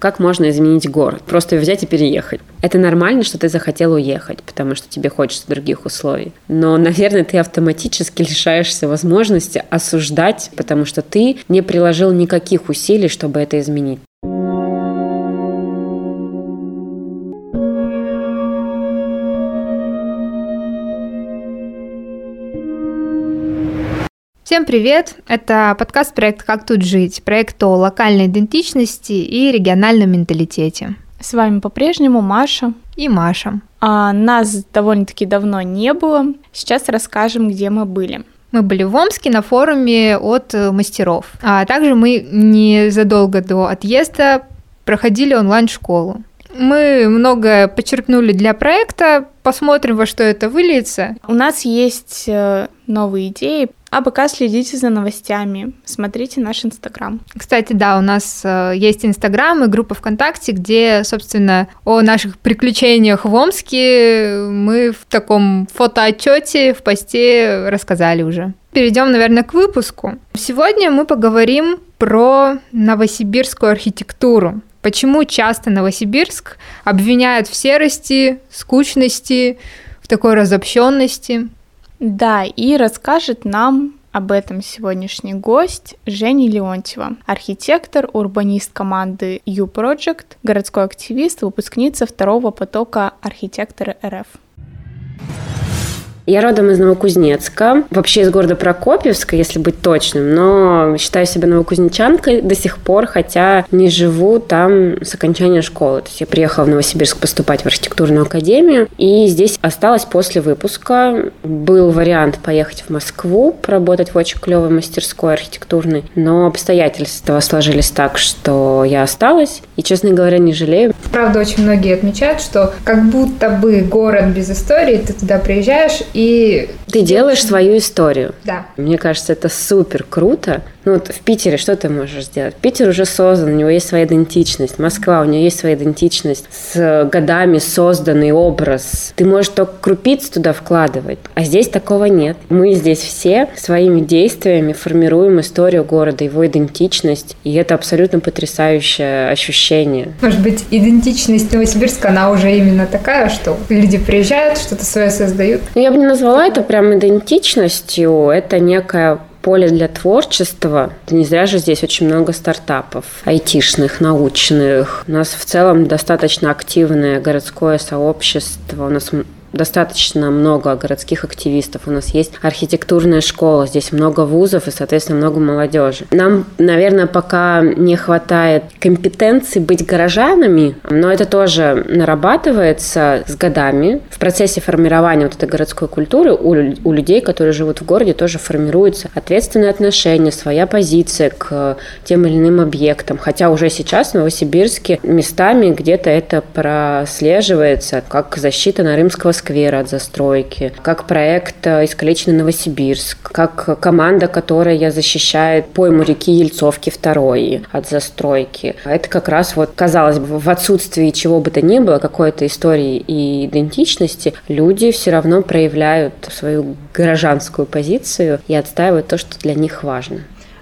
Как можно изменить город? Просто взять и переехать. Это нормально, что ты захотел уехать, потому что тебе хочется других условий. Но, наверное, ты автоматически лишаешься возможности осуждать, потому что ты не приложил никаких усилий, чтобы это изменить. Всем привет! Это подкаст проект «Как тут жить», проект о локальной идентичности и региональном менталитете. С вами по-прежнему Маша и Маша. А, нас довольно-таки давно не было. Сейчас расскажем, где мы были. Мы были в Омске на форуме от мастеров. А также мы незадолго до отъезда проходили онлайн-школу. Мы многое почерпнули для проекта, посмотрим, во что это выльется. У нас есть э, новые идеи. А пока следите за новостями, смотрите наш Инстаграм. Кстати, да, у нас э, есть Инстаграм и группа ВКонтакте, где, собственно, о наших приключениях в Омске мы в таком фотоотчете в посте рассказали уже. Перейдем, наверное, к выпуску. Сегодня мы поговорим про новосибирскую архитектуру. Почему часто Новосибирск обвиняют в серости, скучности, в такой разобщенности? Да, и расскажет нам об этом сегодняшний гость Женя Леонтьева, архитектор, урбанист команды U-Project, городской активист, выпускница второго потока архитектора РФ. Я родом из Новокузнецка, вообще из города Прокопьевска, если быть точным, но считаю себя новокузнечанкой до сих пор, хотя не живу там с окончания школы. То есть я приехала в Новосибирск поступать в архитектурную академию, и здесь осталась после выпуска. Был вариант поехать в Москву, поработать в очень клевой мастерской архитектурной, но обстоятельства сложились так, что я осталась, и, честно говоря, не жалею. Правда, очень многие отмечают, что как будто бы город без истории, ты туда приезжаешь, и... Ты делаешь свою историю. Да. Мне кажется, это супер круто. Ну вот в Питере что ты можешь сделать? Питер уже создан, у него есть своя идентичность. Москва, у нее есть своя идентичность. С годами созданный образ. Ты можешь только крупиц туда вкладывать. А здесь такого нет. Мы здесь все своими действиями формируем историю города, его идентичность. И это абсолютно потрясающее ощущение. Может быть, идентичность Новосибирска, она уже именно такая, что люди приезжают, что-то свое создают? Ну, я бы не назвала это прям идентичностью. Это некая поле для творчества. Не зря же здесь очень много стартапов, айтишных, научных. У нас в целом достаточно активное городское сообщество. У нас достаточно много городских активистов, у нас есть архитектурная школа, здесь много вузов и, соответственно, много молодежи. Нам, наверное, пока не хватает компетенции быть горожанами, но это тоже нарабатывается с годами. В процессе формирования вот этой городской культуры у, у людей, которые живут в городе, тоже формируется ответственное отношение, своя позиция к тем или иным объектам. Хотя уже сейчас в Новосибирске местами где-то это прослеживается, как защита на Римского сквера от застройки, как проект э, «Искалеченный Новосибирск», как команда, которая защищает пойму реки Ельцовки второй от застройки. Это как раз вот, казалось бы, в отсутствии чего бы то ни было, какой-то истории и идентичности, люди все равно проявляют свою гражданскую позицию и отстаивают то, что для них важно.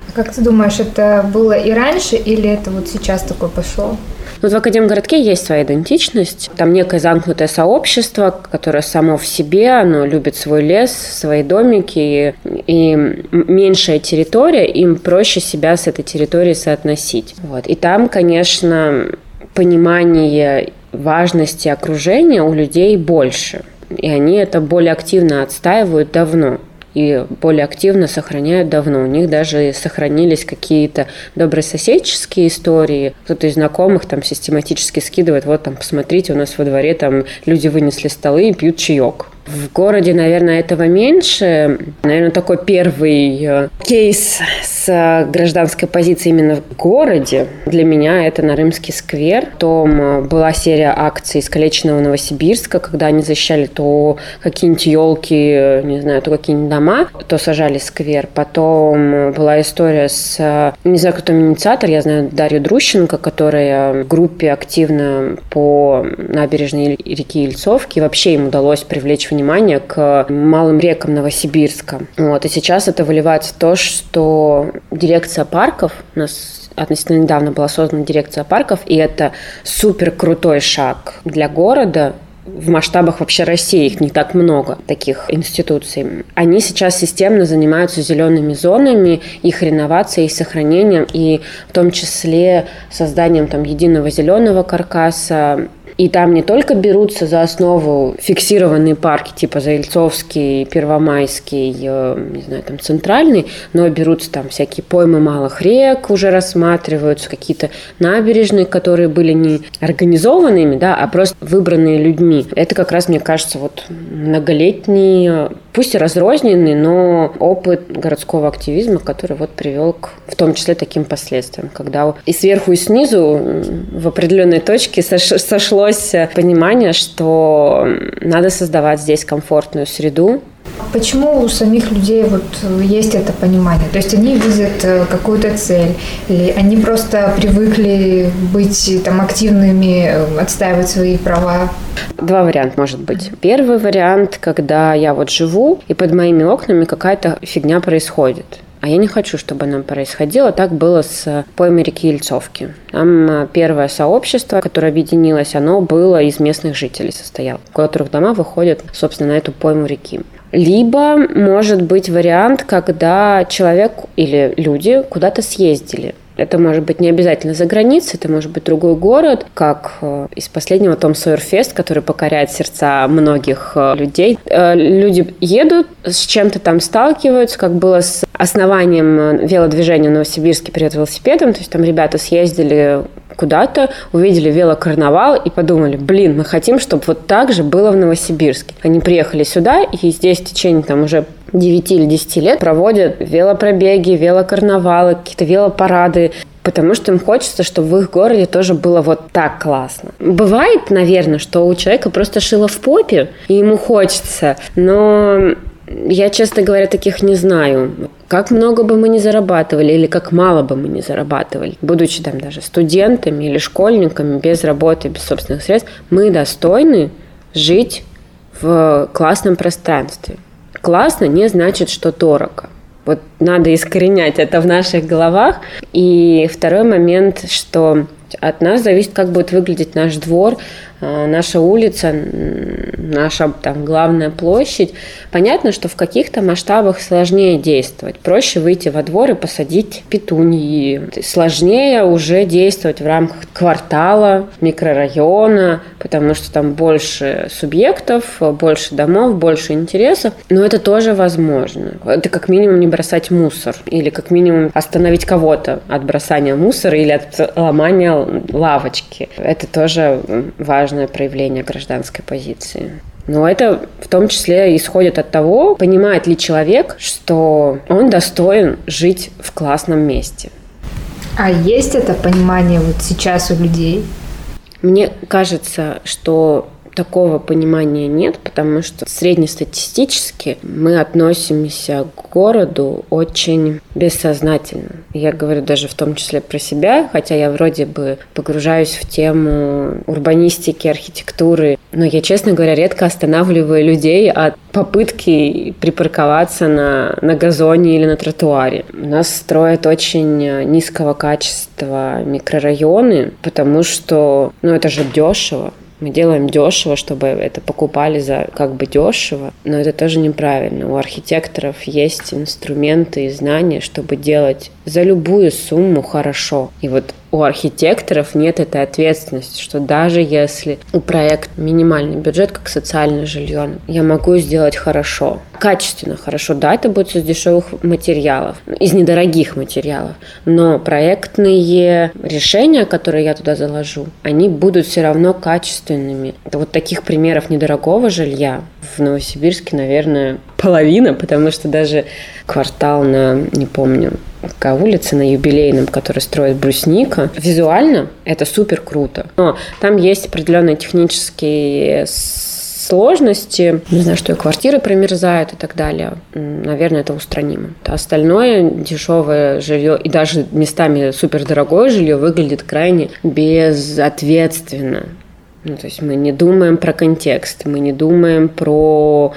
А как ты думаешь, это было и раньше или это вот сейчас такое пошло? Вот в Академгородке есть своя идентичность. Там некое замкнутое сообщество, которое само в себе, оно любит свой лес, свои домики, и меньшая территория, им проще себя с этой территорией соотносить. Вот. И там, конечно, понимание важности окружения у людей больше. И они это более активно отстаивают давно и более активно сохраняют давно. У них даже сохранились какие-то добрососедческие истории. Кто-то из знакомых там систематически скидывает, вот там, посмотрите, у нас во дворе там люди вынесли столы и пьют чаек. В городе, наверное, этого меньше. Наверное, такой первый э, кейс с э, гражданской позицией именно в городе для меня это на Рымский сквер. Потом э, была серия акций искалеченного Новосибирска, когда они защищали то какие-нибудь елки, не знаю, то какие-нибудь дома, то сажали сквер. Потом была история с, не знаю, кто там инициатор, я знаю Дарью Друщенко, которая в группе активно по набережной реки Ильцовки. Вообще им удалось привлечь внимание к малым рекам Новосибирска. Вот. И сейчас это выливается в то, что дирекция парков, у нас относительно недавно была создана дирекция парков, и это супер крутой шаг для города, в масштабах вообще России их не так много, таких институций. Они сейчас системно занимаются зелеными зонами, их реновацией, их сохранением, и в том числе созданием там единого зеленого каркаса, и там не только берутся за основу фиксированные парки, типа Заильцовский, Первомайский, э, не знаю, там Центральный, но берутся там всякие поймы малых рек, уже рассматриваются какие-то набережные, которые были не организованными, да, а просто выбранные людьми. Это как раз, мне кажется, вот многолетний, пусть и разрозненный, но опыт городского активизма, который вот привел к в том числе таким последствиям, когда и сверху, и снизу в определенной точке сошло началось понимание, что надо создавать здесь комфортную среду, Почему у самих людей вот есть это понимание? То есть они видят э, какую-то цель, или они просто привыкли быть там активными, э, отстаивать свои права? Два варианта может быть. Первый вариант, когда я вот живу, и под моими окнами какая-то фигня происходит. А я не хочу, чтобы оно происходило. Так было с поймой реки Ильцовки. Там э, первое сообщество, которое объединилось, оно было из местных жителей состояло, у которых дома выходят, собственно, на эту пойму реки. Либо может быть вариант, когда человек или люди куда-то съездили, это может быть не обязательно за границей, это может быть другой город, как э, из последнего Том Сойерфест, который покоряет сердца многих э, людей. Э, люди едут, с чем-то там сталкиваются, как было с основанием велодвижения в Новосибирске перед велосипедом, то есть там ребята съездили куда-то, увидели велокарнавал и подумали, блин, мы хотим, чтобы вот так же было в Новосибирске. Они приехали сюда, и здесь в течение там уже 9 или 10 лет проводят велопробеги, велокарнавалы, какие-то велопарады, потому что им хочется, чтобы в их городе тоже было вот так классно. Бывает, наверное, что у человека просто шило в попе, и ему хочется, но я, честно говоря, таких не знаю. Как много бы мы ни зарабатывали или как мало бы мы ни зарабатывали, будучи там даже студентами или школьниками, без работы, без собственных средств, мы достойны жить в классном пространстве. Классно не значит, что дорого. Вот надо искоренять это в наших головах. И второй момент, что от нас зависит, как будет выглядеть наш двор, наша улица, наша там главная площадь. Понятно, что в каких-то масштабах сложнее действовать. Проще выйти во двор и посадить петуньи. Сложнее уже действовать в рамках квартала, микрорайона, потому что там больше субъектов, больше домов, больше интересов. Но это тоже возможно. Это как минимум не бросать мусор или как минимум остановить кого-то от бросания мусора или от ломания лавочки. Это тоже важно важное проявление гражданской позиции. Но это в том числе исходит от того, понимает ли человек, что он достоин жить в классном месте. А есть это понимание вот сейчас у людей? Мне кажется, что такого понимания нет, потому что среднестатистически мы относимся к городу очень бессознательно. Я говорю даже в том числе про себя, хотя я вроде бы погружаюсь в тему урбанистики, архитектуры, но я, честно говоря, редко останавливаю людей от попытки припарковаться на, на газоне или на тротуаре. У нас строят очень низкого качества микрорайоны, потому что, ну, это же дешево. Мы делаем дешево, чтобы это покупали за как бы дешево, но это тоже неправильно. У архитекторов есть инструменты и знания, чтобы делать за любую сумму хорошо. И вот у архитекторов нет этой ответственности, что даже если у проекта минимальный бюджет, как социальное жилье, я могу сделать хорошо, качественно хорошо. Да, это будет из дешевых материалов, из недорогих материалов, но проектные решения, которые я туда заложу, они будут все равно качественными. Вот таких примеров недорогого жилья в Новосибирске, наверное, половина, потому что даже квартал на, не помню, какая улица на юбилейном, который строит Брусника. Визуально это супер круто. Но там есть определенные технические сложности, не знаю, что и квартиры промерзают и так далее, наверное, это устранимо. А остальное дешевое жилье и даже местами супердорогое жилье выглядит крайне безответственно. Ну, то есть мы не думаем про контекст, мы не думаем про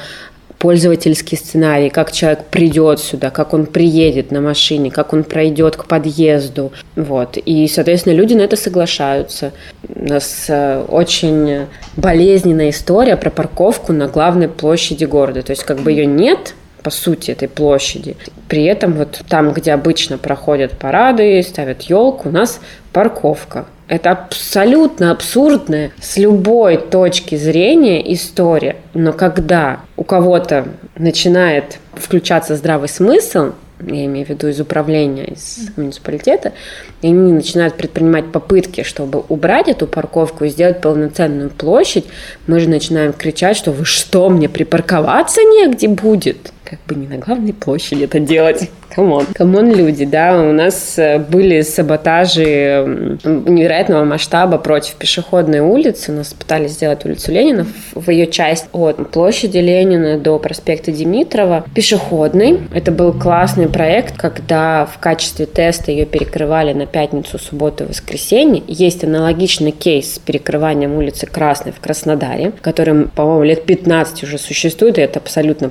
пользовательский сценарий, как человек придет сюда, как он приедет на машине, как он пройдет к подъезду. Вот. И, соответственно, люди на это соглашаются. У нас э, очень болезненная история про парковку на главной площади города. То есть как бы ее нет, по сути, этой площади. При этом вот там, где обычно проходят парады, ставят елку, у нас парковка. Это абсолютно абсурдная с любой точки зрения история. Но когда у кого-то начинает включаться здравый смысл, я имею в виду из управления, из муниципалитета, и они начинают предпринимать попытки, чтобы убрать эту парковку и сделать полноценную площадь, мы же начинаем кричать, что вы что, мне припарковаться негде будет? Как бы не на главной площади это делать. Come on. Come on, люди, да, у нас э, были саботажи невероятного масштаба против пешеходной улицы. У нас пытались сделать улицу Ленина в ее часть от площади Ленина до проспекта Димитрова пешеходной. Это был классный проект, когда в качестве теста ее перекрывали на пятницу, субботу и воскресенье. Есть аналогичный кейс с перекрыванием улицы Красной в Краснодаре, который, по-моему, лет 15 уже существует, и это абсолютно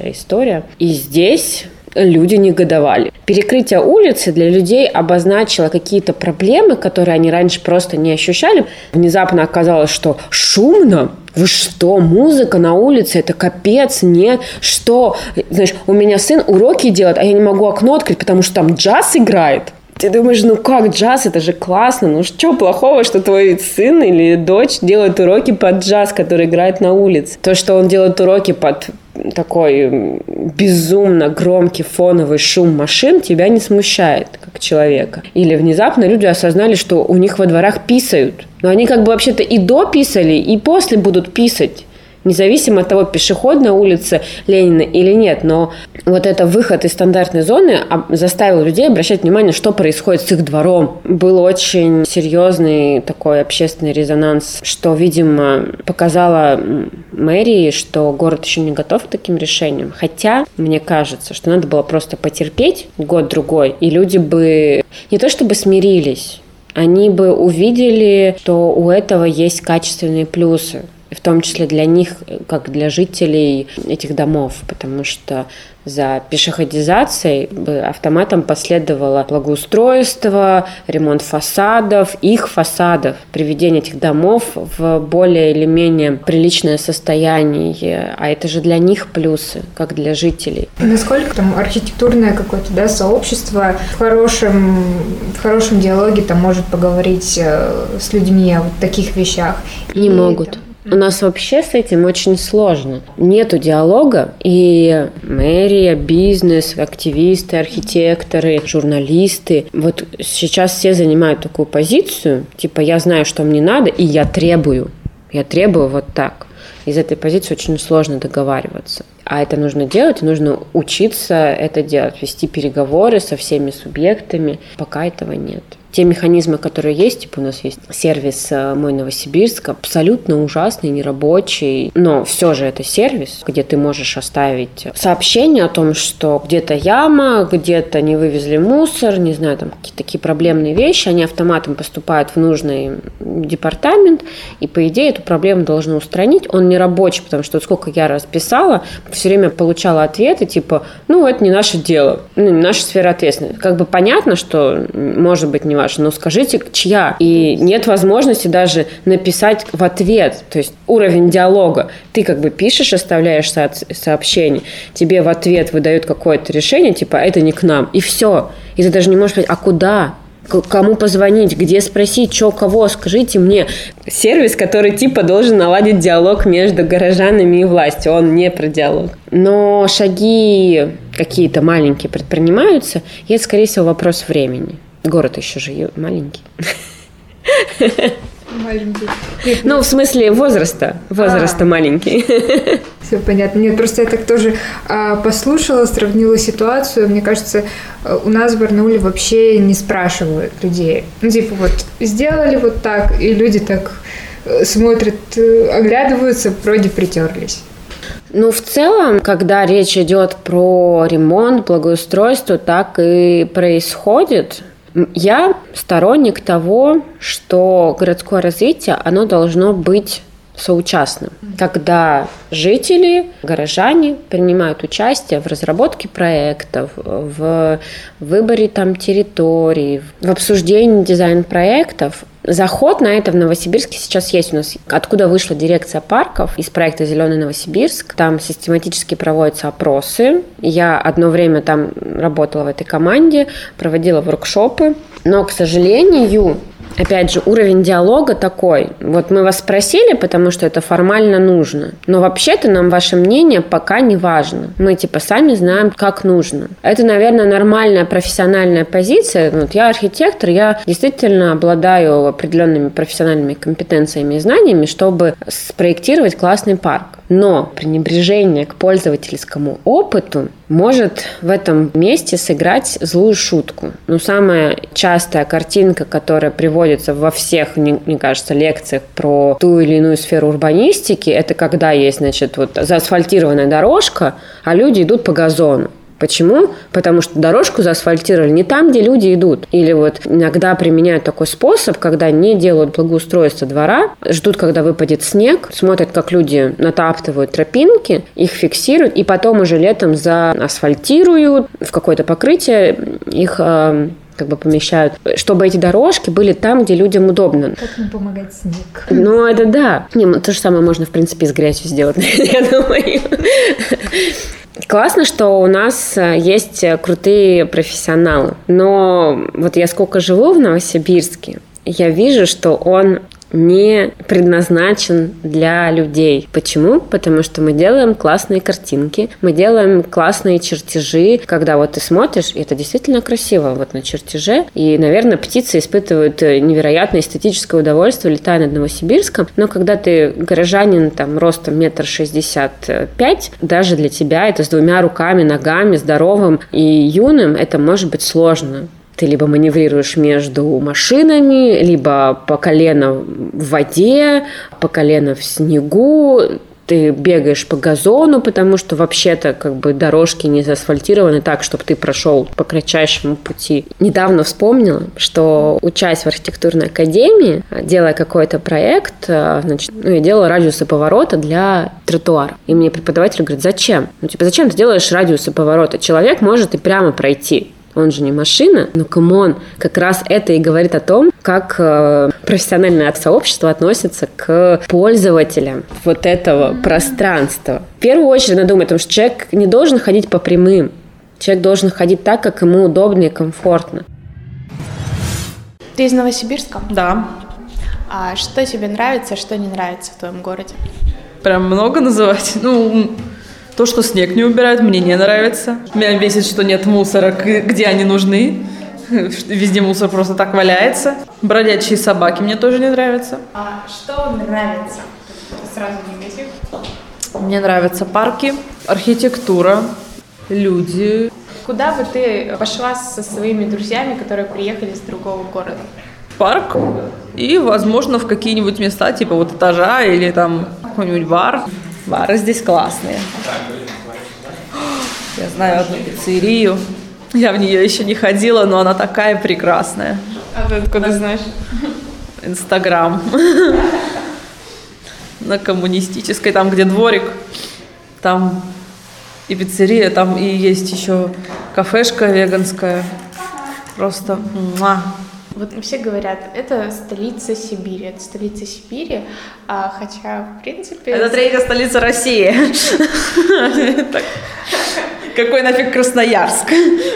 потрясающая история. И здесь люди негодовали. Перекрытие улицы для людей обозначило какие-то проблемы, которые они раньше просто не ощущали. Внезапно оказалось, что шумно, вы что, музыка на улице, это капец, нет, что? Знаешь, у меня сын уроки делает, а я не могу окно открыть, потому что там джаз играет. Ты думаешь, ну как джаз, это же классно, ну что плохого, что твой сын или дочь делают уроки под джаз, который играет на улице. То, что он делает уроки под такой безумно громкий фоновый шум машин тебя не смущает как человека. Или внезапно люди осознали, что у них во дворах писают. Но они как бы вообще-то и до писали, и после будут писать независимо от того, пешеходная улица Ленина или нет. Но вот это выход из стандартной зоны заставил людей обращать внимание, что происходит с их двором. Был очень серьезный такой общественный резонанс, что, видимо, показала мэрии, что город еще не готов к таким решениям. Хотя, мне кажется, что надо было просто потерпеть год-другой, и люди бы не то чтобы смирились, они бы увидели, что у этого есть качественные плюсы в том числе для них, как для жителей этих домов, потому что за пешеходизацией автоматом последовало благоустройство, ремонт фасадов, их фасадов, приведение этих домов в более или менее приличное состояние. А это же для них плюсы, как для жителей. Насколько там архитектурное какое-то да, сообщество в хорошем, в хорошем диалоге там может поговорить э, с людьми о вот таких вещах? Не И могут. Там у нас вообще с этим очень сложно. Нету диалога, и мэрия, бизнес, активисты, архитекторы, журналисты, вот сейчас все занимают такую позицию, типа я знаю, что мне надо, и я требую. Я требую вот так. Из этой позиции очень сложно договариваться. А это нужно делать, нужно учиться это делать, вести переговоры со всеми субъектами, пока этого нет те механизмы, которые есть, типа у нас есть сервис э, «Мой Новосибирск», абсолютно ужасный, нерабочий, но все же это сервис, где ты можешь оставить сообщение о том, что где-то яма, где-то не вывезли мусор, не знаю, там какие-то такие проблемные вещи, они автоматом поступают в нужный департамент, и по идее эту проблему должны устранить. Он не рабочий, потому что сколько я раз писала, все время получала ответы типа, ну, это не наше дело, ну, не наша сфера ответственности. Как бы понятно, что может быть не ваша, но скажите, чья. И нет возможности даже написать в ответ, то есть уровень диалога. Ты как бы пишешь, оставляешь со- сообщение, тебе в ответ выдают какое-то решение, типа, это не к нам, и все. И ты даже не можешь сказать, а куда? кому позвонить, где спросить, что, кого, скажите мне. Сервис, который типа должен наладить диалог между горожанами и властью, он не про диалог. Но шаги какие-то маленькие предпринимаются, и это, скорее всего, вопрос времени. Город еще же маленький. Маленький. Ну, в смысле возраста. Возраста а. маленький. Все понятно. Нет, просто я так тоже а, послушала, сравнила ситуацию. Мне кажется, у нас в Барнауле вообще не спрашивают людей. Ну, типа, вот сделали вот так, и люди так э, смотрят, э, оглядываются, вроде притерлись. Ну, в целом, когда речь идет про ремонт, благоустройство, так и происходит. Я сторонник того, что городское развитие, оно должно быть соучастным, когда жители, горожане принимают участие в разработке проектов, в выборе там территорий, в обсуждении дизайн-проектов, Заход на это в Новосибирске сейчас есть у нас. Откуда вышла дирекция парков из проекта «Зеленый Новосибирск». Там систематически проводятся опросы. Я одно время там работала в этой команде, проводила воркшопы. Но, к сожалению, Опять же, уровень диалога такой. Вот мы вас спросили, потому что это формально нужно. Но вообще-то нам ваше мнение пока не важно. Мы типа сами знаем, как нужно. Это, наверное, нормальная профессиональная позиция. Вот я архитектор, я действительно обладаю определенными профессиональными компетенциями и знаниями, чтобы спроектировать классный парк. Но пренебрежение к пользовательскому опыту может в этом месте сыграть злую шутку. Ну, самая частая картинка, которая приводится во всех, мне, мне кажется, лекциях про ту или иную сферу урбанистики, это когда есть, значит, вот заасфальтированная дорожка, а люди идут по газону. Почему? Потому что дорожку заасфальтировали не там, где люди идут. Или вот иногда применяют такой способ, когда не делают благоустройство двора, ждут, когда выпадет снег, смотрят, как люди натаптывают тропинки, их фиксируют, и потом уже летом заасфальтируют в какое-то покрытие, их э, как бы помещают, чтобы эти дорожки были там, где людям удобно. Как не помогать снег? Ну, это да. Не, ну, то же самое можно, в принципе, с грязью сделать, я думаю. Классно, что у нас э, есть э, крутые профессионалы. Но вот я сколько живу в Новосибирске, я вижу, что он не предназначен для людей. Почему? Потому что мы делаем классные картинки, мы делаем классные чертежи, когда вот ты смотришь, и это действительно красиво вот на чертеже, и, наверное, птицы испытывают э, невероятное эстетическое удовольствие, летая над Новосибирском, но когда ты горожанин, там, ростом метр шестьдесят пять, даже для тебя это с двумя руками, ногами, здоровым и юным, это может быть сложно. Ты либо маневрируешь между машинами, либо по колено в воде, по колено в снегу, ты бегаешь по газону, потому что вообще-то как бы дорожки не заасфальтированы так, чтобы ты прошел по кратчайшему пути. Недавно вспомнила, что учась в архитектурной академии, делая какой-то проект, значит, ну, я делала радиусы поворота для тротуара. И мне преподаватель говорит, зачем? Ну, типа, зачем ты делаешь радиусы поворота? Человек может и прямо пройти он же не машина, но come on, как раз это и говорит о том, как э, профессиональное сообщество относится к пользователям вот этого пространства. В первую очередь надо думать о том, что человек не должен ходить по прямым, человек должен ходить так, как ему удобно и комфортно. Ты из Новосибирска? Да. А что тебе нравится, что не нравится в твоем городе? Прям много называть? Ну, то, что снег не убирают, мне не нравится. Меня бесит, что нет мусора, где они нужны. Везде мусор просто так валяется. Бродячие собаки мне тоже не нравятся. А что нравится? Сразу негатив. Мне нравятся парки, архитектура, люди. Куда бы ты пошла со своими друзьями, которые приехали из другого города? Парк и, возможно, в какие-нибудь места, типа вот этажа или там какой-нибудь бар. Бары здесь классные. Я знаю одну пиццерию. Я в нее еще не ходила, но она такая прекрасная. А ты откуда знаешь? Инстаграм. На коммунистической, там, где дворик. Там и пиццерия, там и есть еще кафешка веганская. Просто муа. Вот все говорят, это столица Сибири, это столица Сибири, а, хотя, в принципе... Это третья столица России. Какой нафиг Красноярск?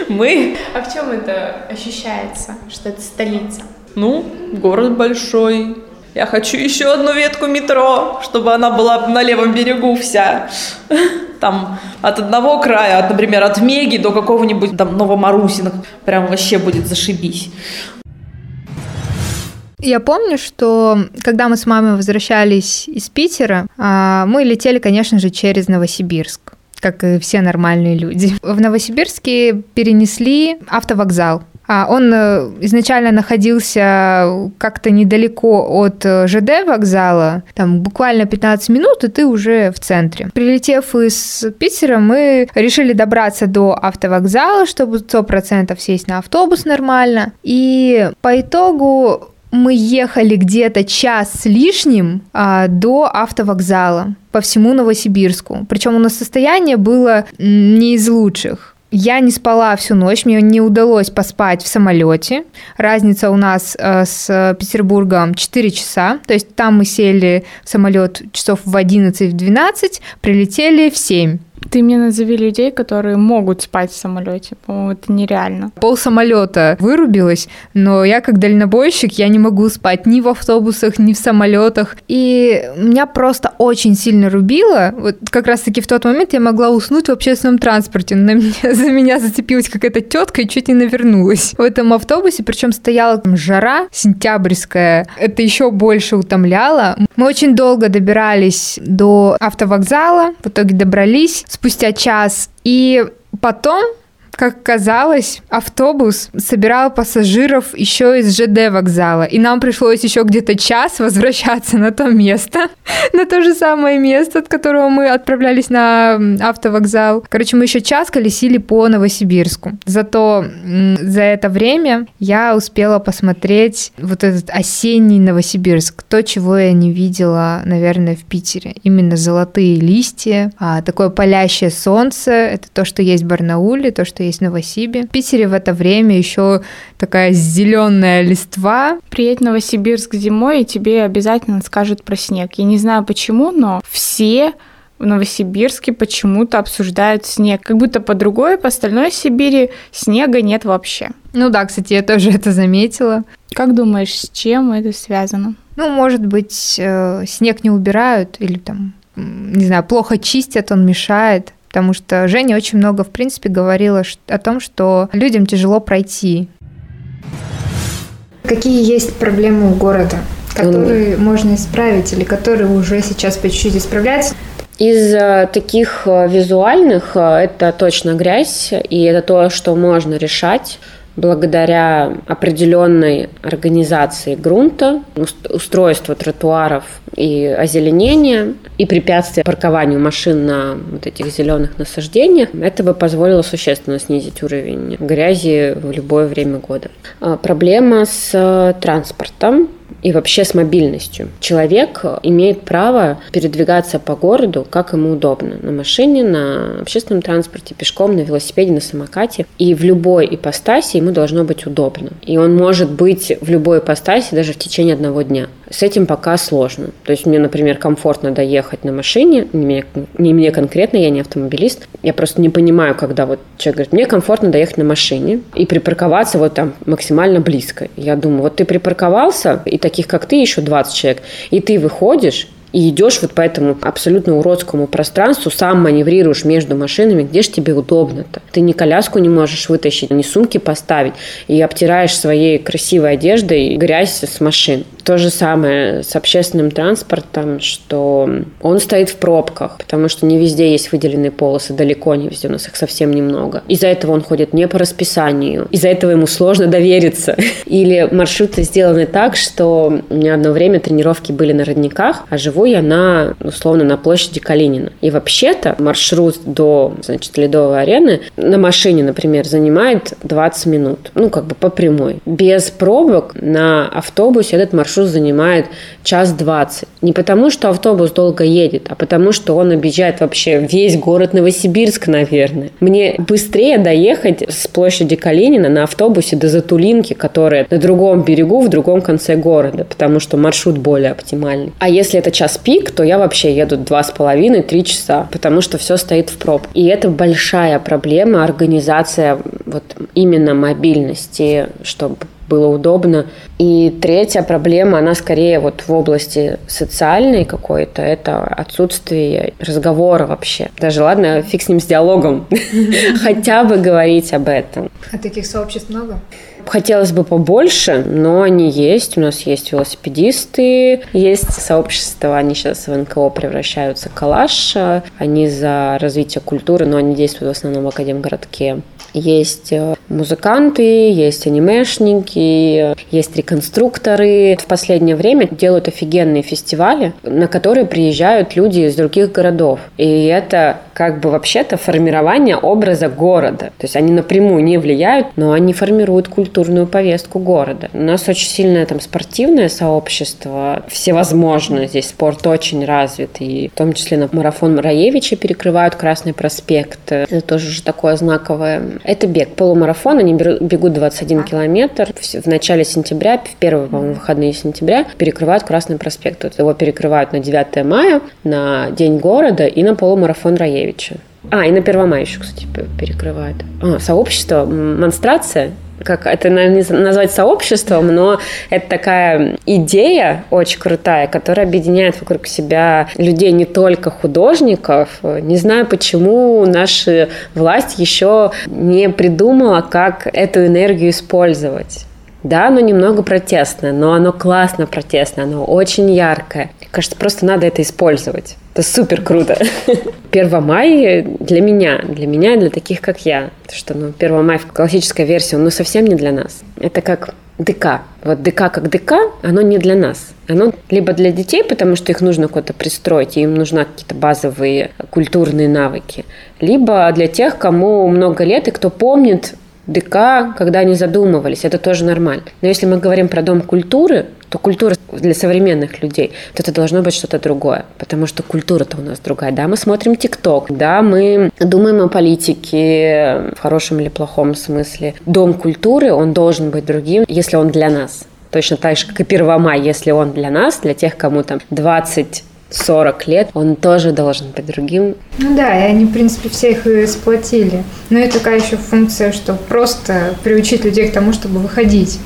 Мы... А в чем это ощущается, что это столица? Ну, город большой. Я хочу еще одну ветку метро, чтобы она была на левом берегу вся. Там от одного края, от, например, от Меги до какого-нибудь там Новомарусина. Прям вообще будет зашибись. Я помню, что когда мы с мамой возвращались из Питера, а, мы летели, конечно же, через Новосибирск как и все нормальные люди. В Новосибирске перенесли автовокзал. А он э, изначально находился как-то недалеко от э, ЖД вокзала, там буквально 15 минут, и ты уже в центре. Прилетев из Питера, мы решили добраться до автовокзала, чтобы 100% сесть на автобус нормально. И по итогу мы ехали где-то час с лишним а, до автовокзала по всему Новосибирску. Причем у нас состояние было не из лучших. Я не спала всю ночь, мне не удалось поспать в самолете. Разница у нас э, с Петербургом 4 часа. То есть там мы сели в самолет часов в 11-12, прилетели в 7. Ты мне назови людей, которые могут спать в самолете. По-моему, это нереально. Пол самолета вырубилось, но я как дальнобойщик, я не могу спать ни в автобусах, ни в самолетах. И меня просто очень сильно рубило. Вот как раз-таки в тот момент я могла уснуть в общественном транспорте. На меня, за меня зацепилась какая-то тетка и чуть не навернулась в этом автобусе. Причем стояла там жара сентябрьская. Это еще больше утомляло. Мы очень долго добирались до автовокзала. В итоге добрались спустя час. И потом как казалось, автобус собирал пассажиров еще из ЖД вокзала, и нам пришлось еще где-то час возвращаться на то место, на то же самое место, от которого мы отправлялись на автовокзал. Короче, мы еще час колесили по Новосибирску. Зато за это время я успела посмотреть вот этот осенний Новосибирск, то, чего я не видела, наверное, в Питере. Именно золотые листья, а такое палящее солнце, это то, что есть в Барнауле, то, что есть в Новосибе. В Питере в это время еще такая зеленая листва. Приедь в Новосибирск зимой, и тебе обязательно скажут про снег. Я не знаю почему, но все в Новосибирске почему-то обсуждают снег. Как будто по другой, по остальной Сибири снега нет вообще. Ну да, кстати, я тоже это заметила. Как думаешь, с чем это связано? Ну, может быть, э, снег не убирают или там, не знаю, плохо чистят, он мешает потому что Женя очень много, в принципе, говорила о том, что людям тяжело пройти. Какие есть проблемы у города, которые можно исправить или которые уже сейчас по чуть-чуть исправляются? Из э, таких э, визуальных э, это точно грязь, и это то, что можно решать благодаря определенной организации грунта, устройства тротуаров и озеленения, и препятствия паркованию машин на вот этих зеленых насаждениях, это бы позволило существенно снизить уровень грязи в любое время года. А проблема с транспортом и вообще с мобильностью. Человек имеет право передвигаться по городу, как ему удобно. На машине, на общественном транспорте, пешком, на велосипеде, на самокате. И в любой ипостаси ему должно быть удобно. И он может быть в любой ипостаси даже в течение одного дня. С этим пока сложно. То есть мне, например, комфортно доехать на машине, не мне, не мне конкретно, я не автомобилист. Я просто не понимаю, когда вот человек говорит, мне комфортно доехать на машине и припарковаться вот там максимально близко. Я думаю, вот ты припарковался, и таких, как ты, еще 20 человек, и ты выходишь, и идешь вот по этому абсолютно уродскому пространству, сам маневрируешь между машинами, где же тебе удобно-то? Ты ни коляску не можешь вытащить, ни сумки поставить, и обтираешь своей красивой одеждой грязь с машин. То же самое с общественным транспортом, что он стоит в пробках, потому что не везде есть выделенные полосы, далеко не везде, у нас их совсем немного. Из-за этого он ходит не по расписанию, из-за этого ему сложно довериться. Или маршруты сделаны так, что у меня одно время тренировки были на родниках, а живу я на, условно, на площади Калинина. И вообще-то маршрут до, значит, Ледовой арены на машине, например, занимает 20 минут. Ну, как бы по прямой. Без пробок на автобусе этот маршрут занимает час двадцать. Не потому, что автобус долго едет, а потому, что он объезжает вообще весь город Новосибирск, наверное. Мне быстрее доехать с площади Калинина на автобусе до Затулинки, которая на другом берегу, в другом конце города, потому что маршрут более оптимальный. А если это час пик, то я вообще еду два с половиной, три часа, потому что все стоит в проб. И это большая проблема организация вот именно мобильности, чтобы было удобно. И третья проблема, она скорее вот в области социальной какой-то, это отсутствие разговора вообще. Даже ладно, фиг с ним с диалогом, хотя бы говорить об этом. А таких сообществ много? Хотелось бы побольше, но они есть. У нас есть велосипедисты, есть сообщества, они сейчас в НКО превращаются калаш. Они за развитие культуры, но они действуют в основном в Академгородке. Есть э, музыканты, есть анимешники, есть реконструкторы. В последнее время делают офигенные фестивали, на которые приезжают люди из других городов. И это как бы вообще-то формирование образа города. То есть они напрямую не влияют, но они формируют культурную повестку города. У нас очень сильное там спортивное сообщество, всевозможно. Здесь спорт очень развит. И в том числе на марафон Раевича перекрывают Красный проспект. Это тоже же такое знаковое. Это бег, полумарафон. Они бегут 21 километр. В начале сентября, в первые, по-моему, выходные сентября перекрывают Красный проспект. Вот его перекрывают на 9 мая, на День города и на полумарафон Раевича. А, и на Первомай еще, кстати, перекрывают. А, сообщество, монстрация, как это назвать сообществом, но это такая идея очень крутая, которая объединяет вокруг себя людей не только художников. Не знаю, почему наша власть еще не придумала, как эту энергию использовать. Да, оно немного протестное, но оно классно протестное, оно очень яркое. Мне кажется, просто надо это использовать. Это супер круто. 1 мая для меня, для меня и для таких, как я. Потому что ну, 1 мая в классической версии, ну, совсем не для нас. Это как ДК. Вот ДК как ДК, оно не для нас. Оно либо для детей, потому что их нужно куда-то пристроить, и им нужны какие-то базовые культурные навыки, либо для тех, кому много лет и кто помнит ДК, когда они задумывались, это тоже нормально. Но если мы говорим про дом культуры, то культура для современных людей, то это должно быть что-то другое, потому что культура-то у нас другая. Да, мы смотрим ТикТок, да, мы думаем о политике в хорошем или плохом смысле. Дом культуры, он должен быть другим, если он для нас. Точно так же, как и 1 мая, если он для нас, для тех, кому там 20 40 лет, он тоже должен быть другим. Ну да, и они, в принципе, всех и сплотили. Но и такая еще функция, что просто приучить людей к тому, чтобы выходить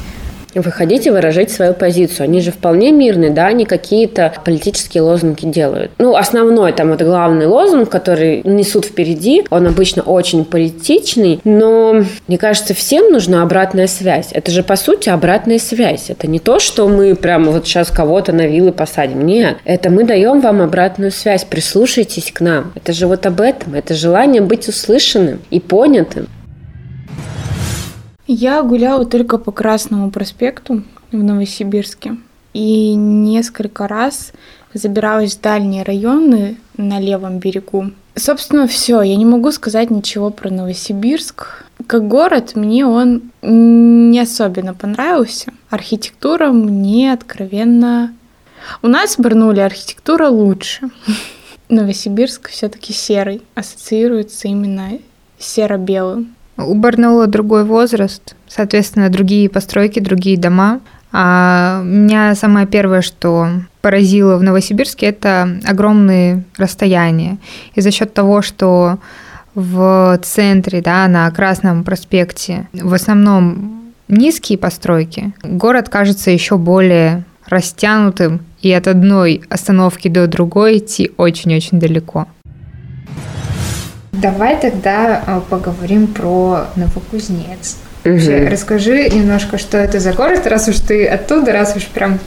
выходить и выражать свою позицию. Они же вполне мирные, да, они какие-то политические лозунги делают. Ну, основной там вот главный лозунг, который несут впереди, он обычно очень политичный, но мне кажется, всем нужна обратная связь. Это же, по сути, обратная связь. Это не то, что мы прямо вот сейчас кого-то на вилы посадим. Нет, это мы даем вам обратную связь. Прислушайтесь к нам. Это же вот об этом. Это желание быть услышанным и понятым. Я гуляла только по Красному проспекту в Новосибирске. И несколько раз забиралась в дальние районы на левом берегу. Собственно, все. Я не могу сказать ничего про Новосибирск. Как город мне он не особенно понравился. Архитектура мне откровенно... У нас в Барнуле архитектура лучше. Новосибирск все-таки серый, ассоциируется именно серо-белым. У Барнаула другой возраст, соответственно, другие постройки, другие дома. А меня самое первое, что поразило в Новосибирске, это огромные расстояния. И за счет того, что в центре, да, на Красном проспекте в основном низкие постройки, город кажется еще более растянутым, и от одной остановки до другой идти очень-очень далеко. Давай тогда а, поговорим про Новокузнец. Угу. Расскажи немножко, что это за город, раз уж ты оттуда, раз уж прям